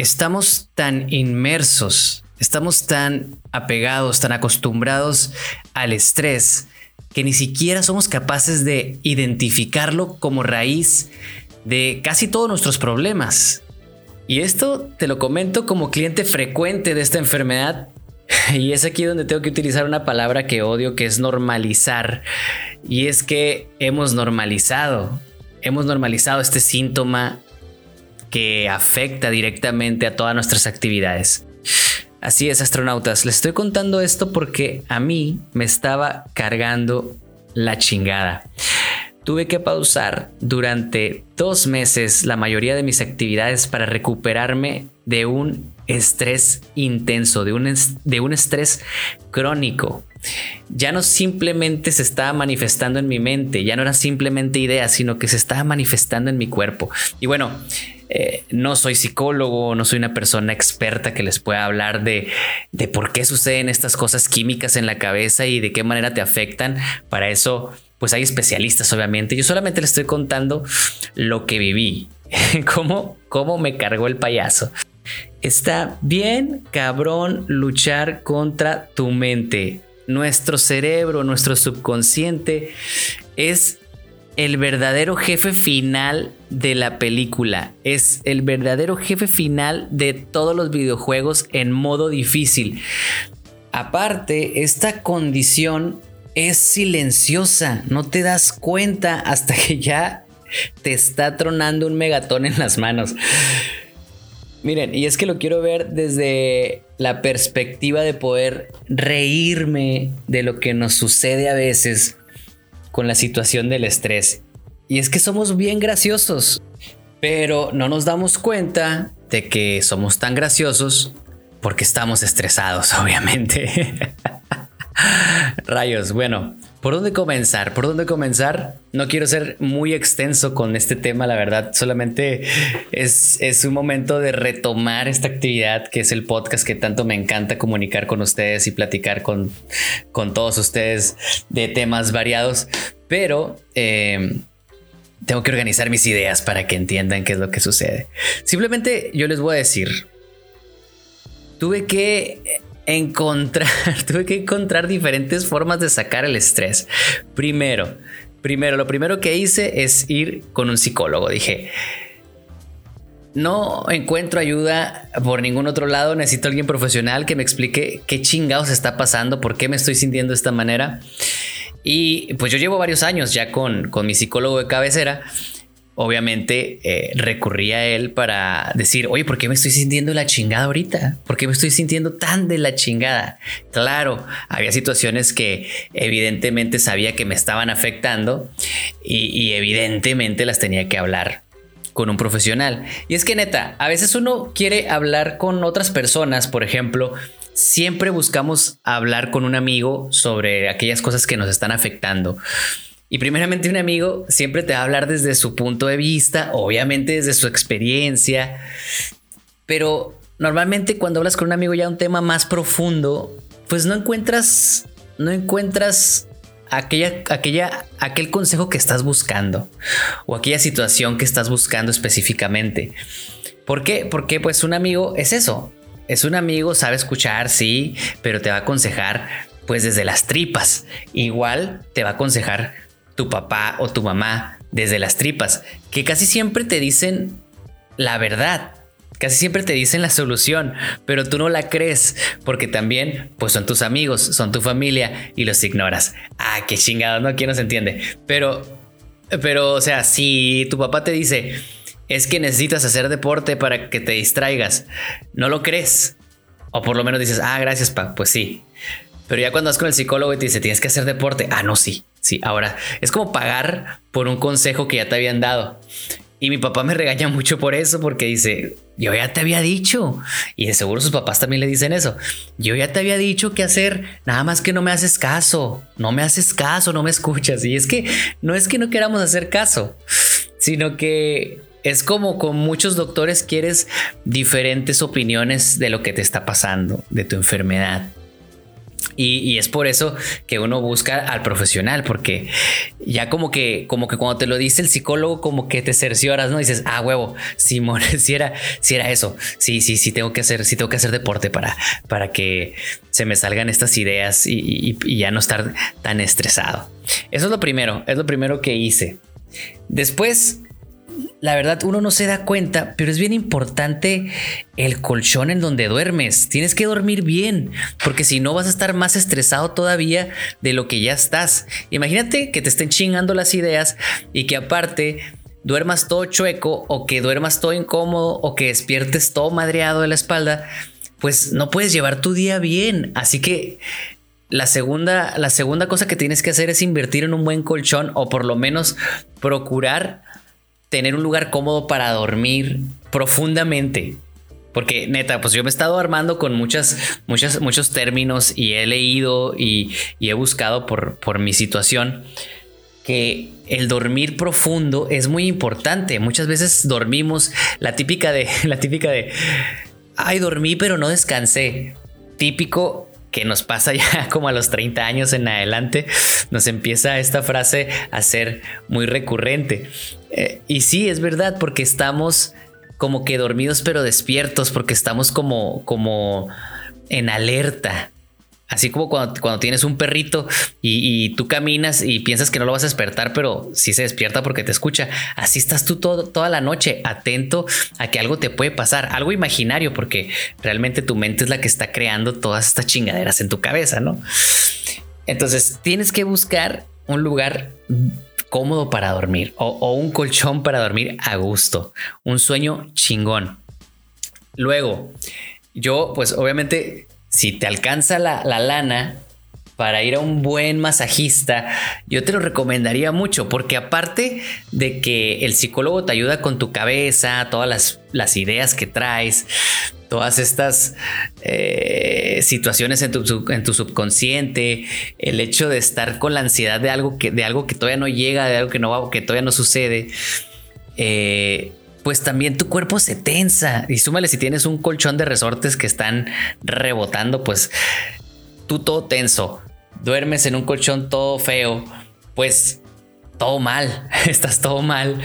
estamos tan inmersos, estamos tan apegados, tan acostumbrados al estrés, que ni siquiera somos capaces de identificarlo como raíz de casi todos nuestros problemas. Y esto te lo comento como cliente frecuente de esta enfermedad. Y es aquí donde tengo que utilizar una palabra que odio, que es normalizar. Y es que hemos normalizado, hemos normalizado este síntoma que afecta directamente a todas nuestras actividades. Así es, astronautas, les estoy contando esto porque a mí me estaba cargando la chingada. Tuve que pausar durante dos meses la mayoría de mis actividades para recuperarme de un estrés intenso, de un, de un estrés crónico. Ya no simplemente se estaba manifestando en mi mente, ya no era simplemente ideas, sino que se estaba manifestando en mi cuerpo. Y bueno, eh, no soy psicólogo, no soy una persona experta que les pueda hablar de, de por qué suceden estas cosas químicas en la cabeza y de qué manera te afectan. Para eso, pues hay especialistas, obviamente. Yo solamente les estoy contando lo que viví, cómo, cómo me cargó el payaso. Está bien, cabrón, luchar contra tu mente. Nuestro cerebro, nuestro subconsciente es el verdadero jefe final de la película. Es el verdadero jefe final de todos los videojuegos en modo difícil. Aparte, esta condición es silenciosa. No te das cuenta hasta que ya te está tronando un megatón en las manos. Miren, y es que lo quiero ver desde la perspectiva de poder reírme de lo que nos sucede a veces con la situación del estrés. Y es que somos bien graciosos, pero no nos damos cuenta de que somos tan graciosos porque estamos estresados, obviamente. Rayos, bueno, ¿por dónde comenzar? ¿Por dónde comenzar? No quiero ser muy extenso con este tema, la verdad, solamente es, es un momento de retomar esta actividad que es el podcast que tanto me encanta comunicar con ustedes y platicar con, con todos ustedes de temas variados, pero... Eh, tengo que organizar mis ideas para que entiendan qué es lo que sucede. Simplemente yo les voy a decir, tuve que encontrar, tuve que encontrar diferentes formas de sacar el estrés. Primero, primero, lo primero que hice es ir con un psicólogo. Dije, no encuentro ayuda por ningún otro lado. Necesito alguien profesional que me explique qué chingados está pasando, por qué me estoy sintiendo de esta manera. Y pues yo llevo varios años ya con, con mi psicólogo de cabecera obviamente eh, recurría a él para decir, oye, ¿por qué me estoy sintiendo la chingada ahorita? ¿Por qué me estoy sintiendo tan de la chingada? Claro, había situaciones que evidentemente sabía que me estaban afectando y, evidentemente las tenía que hablar con un profesional. Y es que neta, a veces uno quiere hablar con otras personas, por ejemplo, siempre buscamos hablar con un amigo sobre aquellas cosas que nos están afectando. Y primeramente un amigo siempre te va a hablar desde su punto de vista, obviamente desde su experiencia, pero normalmente cuando hablas con un amigo ya un tema más profundo, pues no encuentras, no encuentras aquella, aquella, aquel consejo que estás buscando o aquella situación que estás buscando específicamente. ¿Por qué? Porque pues un amigo es eso. Es un amigo, sabe escuchar, sí, pero te va a aconsejar pues desde las tripas. Igual te va a aconsejar tu papá o tu mamá desde las tripas, que casi siempre te dicen la verdad. Casi siempre te dicen la solución, pero tú no la crees porque también pues son tus amigos, son tu familia y los ignoras. Ah, qué chingado, no, quién no se entiende. Pero, pero, o sea, si tu papá te dice es que necesitas hacer deporte para que te distraigas, no lo crees. O por lo menos dices, ah, gracias, pa, pues sí. Pero ya cuando vas con el psicólogo y te dice tienes que hacer deporte, ah, no, sí. Sí, ahora es como pagar por un consejo que ya te habían dado. Y mi papá me regaña mucho por eso porque dice, yo ya te había dicho, y de seguro sus papás también le dicen eso, yo ya te había dicho qué hacer, nada más que no me haces caso, no me haces caso, no me escuchas. Y es que no es que no queramos hacer caso, sino que es como con muchos doctores quieres diferentes opiniones de lo que te está pasando, de tu enfermedad. Y, es por eso que uno busca al profesional, porque ya como que, como que cuando te lo dice el psicólogo, como que te cercioras, ¿no? dices, ah, huevo, Simón, si era, si era eso, sí, sí, sí tengo que hacer, sí tengo que hacer deporte para, para que se me salgan estas ideas y, y ya no estar tan estresado. Eso es lo primero, es lo primero que hice. Después la verdad uno no se da cuenta, pero es bien importante el colchón en donde duermes. Tienes que dormir bien, porque si no vas a estar más estresado todavía de lo que ya estás. Imagínate que te estén chingando las ideas y que aparte duermas todo chueco o que duermas todo incómodo o que despiertes todo madreado de la espalda, pues no puedes llevar tu día bien. Así que la segunda, la segunda cosa que tienes que hacer es invertir en un buen colchón o por lo menos procurar tener un lugar cómodo para dormir profundamente. Porque neta, pues yo me he estado armando con muchas, muchas, muchos términos y he leído y, he buscado por, por mi situación que el dormir profundo es muy importante. Muchas veces dormimos la típica de, la típica de, ay, dormí pero no descansé. Típico que nos pasa ya como a los 30 años en adelante, nos empieza esta frase a ser muy recurrente. Eh, y sí, es verdad, porque estamos como que dormidos pero despiertos, porque estamos como, como en alerta. Así como cuando, tienes un perrito y, tú caminas y piensas que no lo vas a despertar, pero sí se despierta porque te escucha. Así estás tú toda la noche atento a que algo te puede pasar, algo imaginario, porque realmente tu mente es la que está creando todas estas chingaderas en tu cabeza, ¿no? Entonces tienes que buscar un lugar cómodo para dormir o un colchón para dormir a gusto, un sueño chingón. Luego, yo pues obviamente si te alcanza la, lana para ir a un buen masajista, yo te lo recomendaría mucho, porque aparte de que el psicólogo te ayuda con tu cabeza, todas las, ideas que traes, todas estas eh, situaciones en tu, en tu, subconsciente, el hecho de estar con la ansiedad de algo que, de algo que todavía no llega, de algo que, no, que todavía no sucede, eh, pues también tu cuerpo se tensa. Y súmale si tienes un colchón de resortes que están rebotando, pues tú todo tenso. Duermes en un colchón todo feo, pues todo mal, estás todo mal.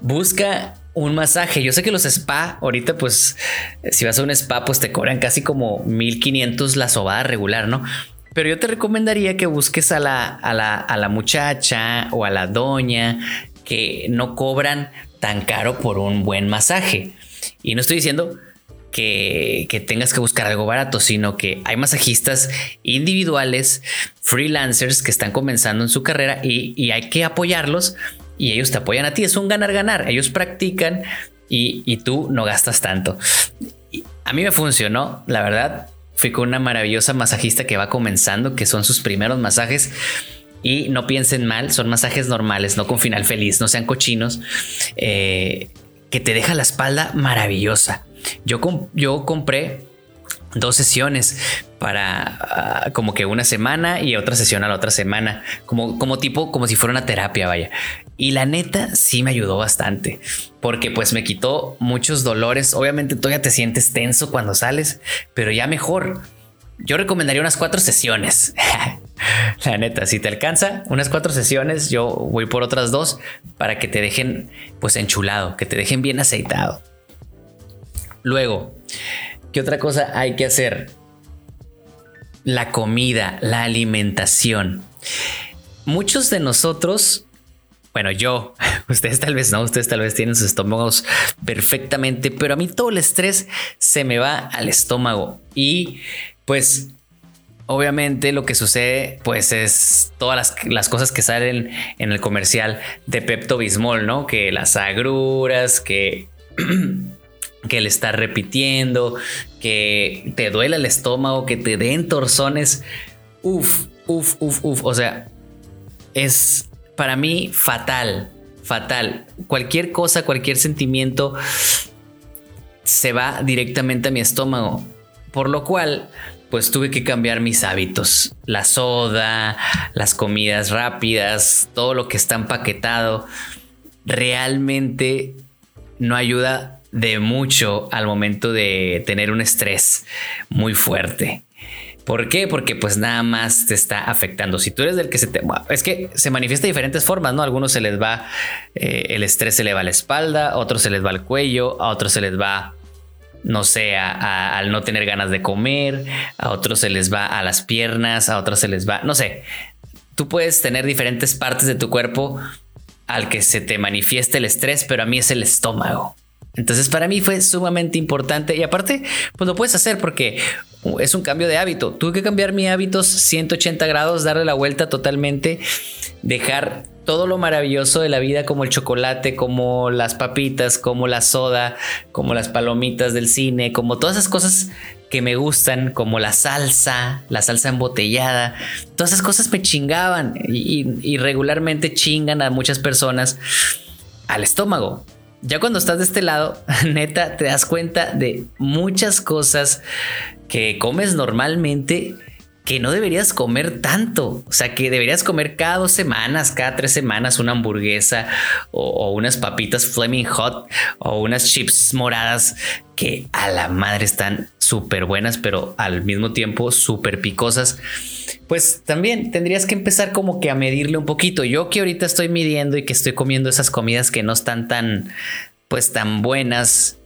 Busca un masaje. Yo sé que los spa, ahorita, pues, si vas a un spa, pues te cobran casi como 1500 la sobada regular, ¿no? Pero yo te recomendaría que busques a la, a la, a la muchacha o a la doña que no cobran tan caro por un buen masaje. Y no estoy diciendo que, tengas que buscar algo barato, sino que hay masajistas individuales, freelancers que están comenzando en su carrera y, hay que apoyarlos y ellos te apoyan a ti. Es un ganar-ganar. Ellos practican y, y, tú no gastas tanto. A mí me funcionó, la verdad. Fui con una maravillosa masajista que va comenzando, que son sus primeros masajes y no piensen mal, son masajes normales, no con final feliz, no sean cochinos, eh, que te deja la espalda maravillosa. Yo, yo compré dos sesiones para ah, como que una semana y otra sesión a la otra semana, como, como tipo, como si fuera una terapia, vaya. Y la neta sí me ayudó bastante, porque pues me quitó muchos dolores. Obviamente todavía te sientes tenso cuando sales, pero ya mejor. Yo recomendaría unas cuatro sesiones. La neta, si te alcanza unas cuatro sesiones, yo voy por otras dos para que te dejen pues enchulado, que te dejen bien aceitado. Luego, ¿qué otra cosa hay que hacer? La comida, la alimentación. Muchos de nosotros, bueno, yo, ustedes tal vez no, ustedes tal vez tienen sus estómagos perfectamente, pero a mí todo el estrés se me va al estómago y pues obviamente lo que sucede pues es todas las, cosas que salen en el comercial de Pepto Bismol, ¿no? Que las agruras, que, que le está repitiendo, que te duele el estómago, que te den torzones. Uf, uf, uf, uf. O sea, es para mí fatal, fatal. Cualquier cosa, cualquier sentimiento se va directamente a mi estómago. Por lo cual, pues tuve que cambiar mis hábitos. La soda, las comidas rápidas, todo lo que está empaquetado, realmente no ayuda de mucho al momento de tener un estrés muy fuerte. ¿Por qué? Porque pues nada más te está afectando. Si tú eres del que se te... Es que se manifiesta de diferentes formas, ¿no? A algunos se les va eh, el estrés, se le va a la espalda, a otros se les va al cuello, a otros se les va, no sé, al no tener ganas de comer, a otros se les va a las piernas, a otros se les va, no sé. Tú puedes tener diferentes partes de tu cuerpo al que se te manifiesta el estrés, pero a mí es el estómago. Entonces para mí fue sumamente importante y aparte, pues lo puedes hacer porque es un cambio de hábito. Tuve que cambiar mis hábitos 180 grados, darle la vuelta totalmente, dejar todo lo maravilloso de la vida como el chocolate, como las papitas, como la soda, como las palomitas del cine, como todas esas cosas que me gustan, como la salsa, la salsa embotellada. Todas esas cosas me chingaban y, regularmente chingan a muchas personas al estómago ya cuando estás de este lado, neta, te das cuenta de muchas cosas que comes normalmente que no deberías comer tanto. O sea, que deberías comer cada dos semanas, cada tres semanas una hamburguesa o, unas papitas Fleming Hot o unas chips moradas que a la madre están súper buenas, pero al mismo tiempo súper picosas. Pues también tendrías que empezar como que a medirle un poquito. Yo que ahorita estoy midiendo y que estoy comiendo esas comidas que no están tan, pues tan buenas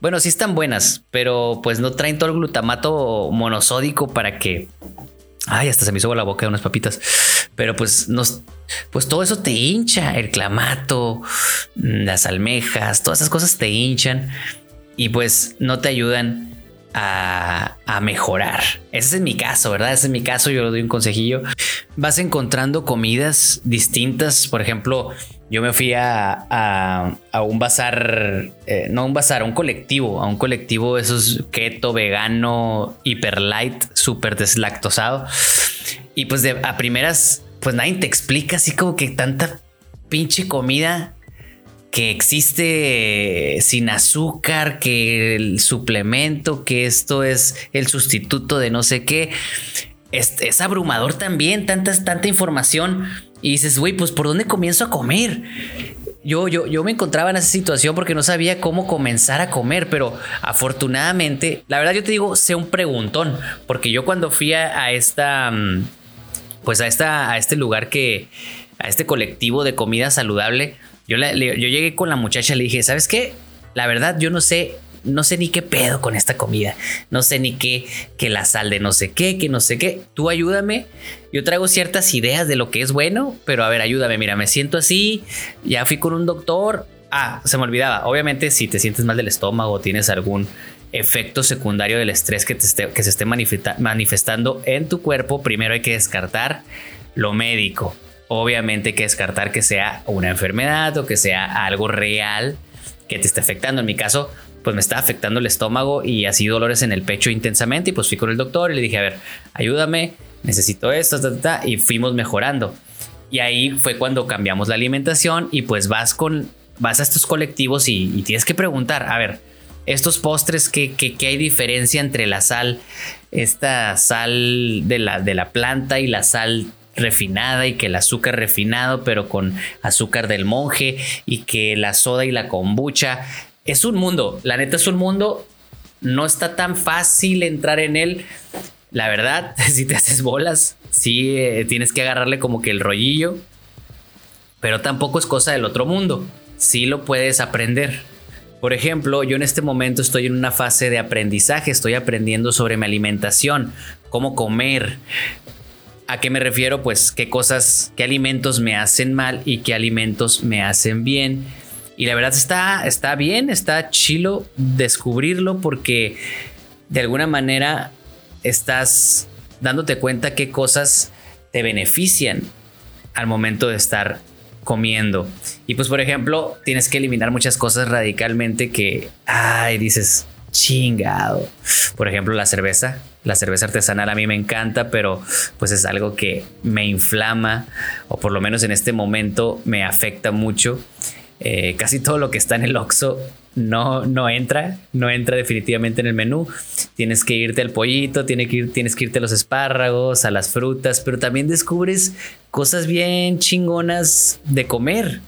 bueno, sí están buenas, pero pues no traen todo el glutamato monosódico para que. Ay, hasta se me hizo la boca de unas papitas. Pero pues nos, pues todo eso te hincha, el clamato, las almejas, todas esas cosas te hinchan y pues no te ayudan a, a, mejorar. Ese es mi caso, ¿verdad? Ese es mi caso, yo le doy un consejillo. Vas encontrando comidas distintas, por ejemplo, yo me fui a, un bazar, eh, no un bazar, a un colectivo, a un colectivo esos keto, vegano, hiper light, súper deslactosado. Y pues de, a primeras, pues nadie te explica así como que tanta pinche comida que existe sin azúcar, que el suplemento, que esto es el sustituto de no sé qué. Es, abrumador también, tanta, tanta información y dices, güey, pues ¿por dónde comienzo a comer? Yo, yo, yo me encontraba en esa situación porque no sabía cómo comenzar a comer, pero afortunadamente, la verdad yo te digo, sé un preguntón, porque yo cuando fui a, esta, mm, pues a, esta, a este lugar que, a este colectivo de comida saludable, yo, yo llegué con la muchacha y le dije, ¿sabes qué? La verdad yo no sé no sé ni qué pedo con esta comida, no sé ni qué, que la sal de no sé qué, que no sé qué, tú ayúdame, yo traigo ciertas ideas de lo que es bueno, pero a ver, ayúdame, mira, me siento así, ya fui con un doctor, ah, se me olvidaba, obviamente si te sientes mal del estómago o tienes algún efecto secundario del estrés que, te que se esté manifestando en tu cuerpo, primero hay que descartar lo médico. Obviamente hay que descartar que sea una enfermedad o que sea algo real que te esté afectando. En mi caso, pues me estaba afectando el estómago y así dolores en el pecho intensamente y pues fui con el doctor y le dije, a ver, ayúdame, necesito esto, y fuimos mejorando. Y ahí fue cuando cambiamos la alimentación y pues vas con, vas a estos colectivos y, tienes que preguntar, a ver, estos postres, ¿qué, qué, hay diferencia entre la sal, esta sal de la, de la planta y la sal refinada y que el azúcar refinado pero con azúcar del monje y que la soda y la kombucha es un mundo, la neta es un mundo, no está tan fácil entrar en él. La verdad, si te haces bolas, sí eh, tienes que agarrarle como que el rollillo, pero tampoco es cosa del otro mundo, sí lo puedes aprender. Por ejemplo, yo en este momento estoy en una fase de aprendizaje, estoy aprendiendo sobre mi alimentación, cómo comer. ¿A qué me refiero? Pues qué cosas, qué alimentos me hacen mal y qué alimentos me hacen bien y la verdad está, está bien, está chilo descubrirlo porque de alguna manera estás dándote cuenta qué cosas te benefician al momento de estar comiendo. Y pues por ejemplo, tienes que eliminar muchas cosas radicalmente que, ay, dices, chingado. Por ejemplo, la cerveza. La cerveza artesanal a mí me encanta, pero pues es algo que me inflama o por lo menos en este momento me afecta mucho. Eh, casi todo lo que está en el Oxxo no, no entra, no entra definitivamente en el menú. Tienes que irte al pollito, tienes que, ir, tienes que irte a los espárragos, a las frutas, pero también descubres cosas bien chingonas de comer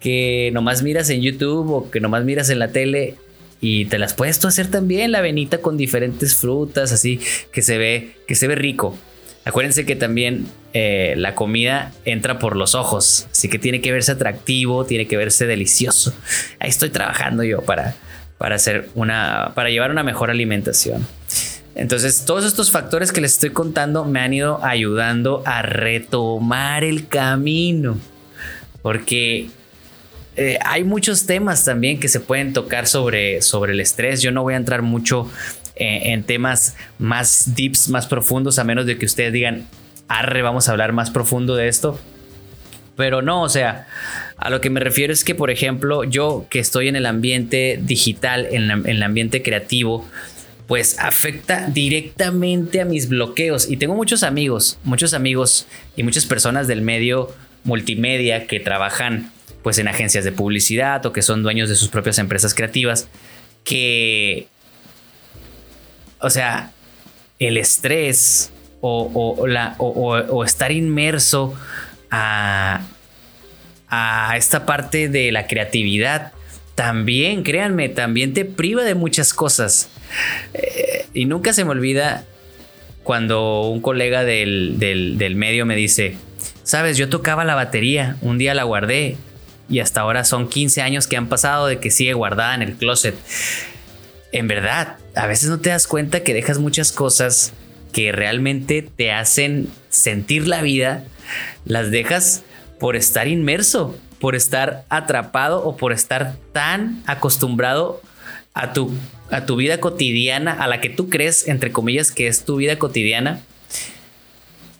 que nomás miras en YouTube o que nomás miras en la tele y te las puedes tú hacer también la avenita con diferentes frutas, así que se ve, que se ve rico. Acuérdense que también eh, la comida entra por los ojos, así que tiene que verse atractivo, tiene que verse delicioso. Ahí estoy trabajando yo para, para hacer una, para llevar una mejor alimentación. Entonces, todos estos factores que les estoy contando me han ido ayudando a retomar el camino. Porque eh, hay muchos temas también que se pueden tocar sobre, sobre el estrés. Yo no voy a entrar mucho eh, en temas más deeps, más profundos, a menos de que ustedes digan, arre, vamos a hablar más profundo de esto. Pero no, o sea, a lo que me refiero es que, por ejemplo, yo que estoy en el ambiente digital, en, en el ambiente creativo, pues afecta directamente a mis bloqueos. Y tengo muchos amigos, muchos amigos y muchas personas del medio multimedia que trabajan pues en agencias de publicidad o que son dueños de sus propias empresas creativas que, o sea, el estrés o, la, o estar inmerso a, a esta parte de la creatividad también, créanme, también te priva de muchas cosas. Eh, y nunca se me olvida cuando un colega del, del, medio me dice, sabes, yo tocaba la batería, un día la guardé y hasta ahora son 15 años que han pasado de que sigue guardada en el closet. En verdad, a veces no te das cuenta que dejas muchas cosas que realmente te hacen sentir la vida, las dejas por estar inmerso por estar atrapado o por estar tan acostumbrado a tu, a tu vida cotidiana, a la que tú crees, entre comillas, que es tu vida cotidiana,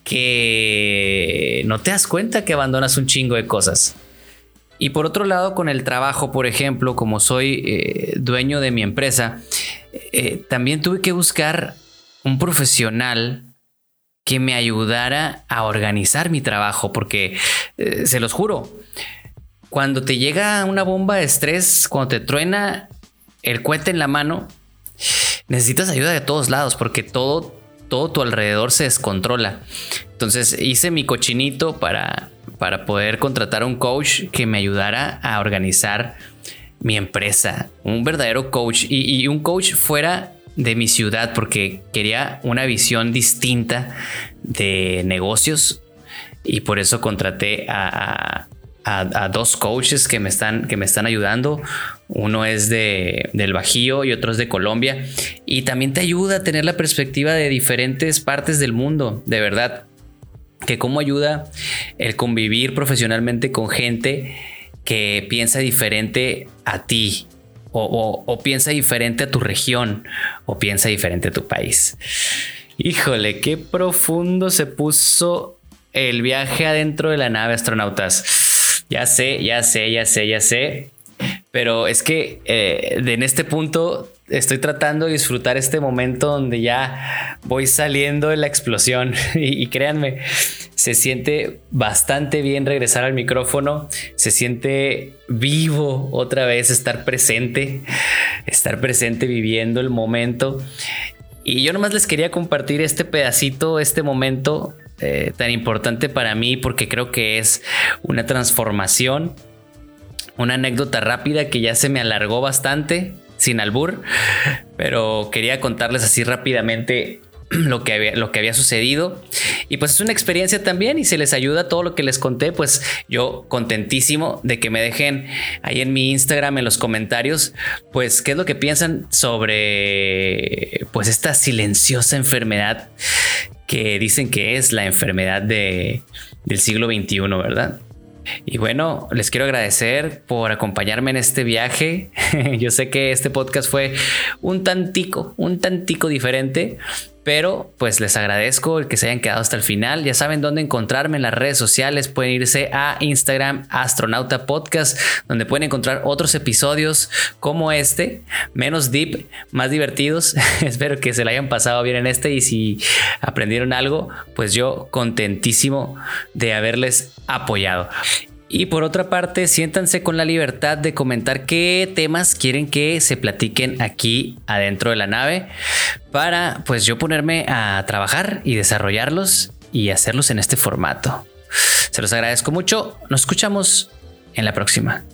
que no te das cuenta que abandonas un chingo de cosas. Y por otro lado, con el trabajo, por ejemplo, como soy eh, dueño de mi empresa, eh, también tuve que buscar un profesional que me ayudara a organizar mi trabajo, porque eh, se los juro, cuando te llega una bomba de estrés, cuando te truena el cohete en la mano, necesitas ayuda de todos lados porque todo, todo tu alrededor se descontrola. Entonces hice mi cochinito para, para poder contratar a un coach que me ayudara a organizar mi empresa, un verdadero coach y, un coach fuera de mi ciudad porque quería una visión distinta de negocios y por eso contraté a, a, dos coaches que me están, que me están ayudando. Uno es de, del Bajío y otro es de Colombia. Y también te ayuda a tener la perspectiva de diferentes partes del mundo, de verdad. Que cómo ayuda el convivir profesionalmente con gente que piensa diferente a ti, o, piensa diferente a tu región o piensa diferente a tu país. Híjole, qué profundo se puso el viaje adentro de la nave astronautas. Ya sé, ya sé, ya sé, ya sé. Pero es que eh, en este punto estoy tratando de disfrutar este momento donde ya voy saliendo de la explosión. Y, créanme, se siente bastante bien regresar al micrófono, se siente vivo otra vez estar presente, estar presente viviendo el momento. Y yo nomás les quería compartir este pedacito, este momento eh, tan importante para mí porque creo que es una transformación, una anécdota rápida que ya se me alargó bastante, sin albur, pero quería contarles así rápidamente lo que, había, lo que había sucedido. Y pues es una experiencia también y se les ayuda todo lo que les conté, pues yo contentísimo de que me dejen ahí en mi Instagram en los comentarios, pues qué es lo que piensan sobre pues esta silenciosa enfermedad que dicen que es la enfermedad de, del siglo XXI, ¿verdad? Y bueno, les quiero agradecer por acompañarme en este viaje. Yo sé que este podcast fue un tantico, un tantico diferente, pero pues les agradezco el que se hayan quedado hasta el final. Ya saben dónde encontrarme en las redes sociales. Pueden irse a Instagram Astronauta Podcast, donde pueden encontrar otros episodios como este, menos deep, más divertidos. Espero que se la hayan pasado bien en este y si aprendieron algo, pues yo contentísimo de haberles apoyado. Y por otra parte, siéntanse con la libertad de comentar qué temas quieren que se platiquen aquí adentro de la nave para pues yo ponerme a trabajar y desarrollarlos y hacerlos en este formato. Se los agradezco mucho. Nos escuchamos en la próxima.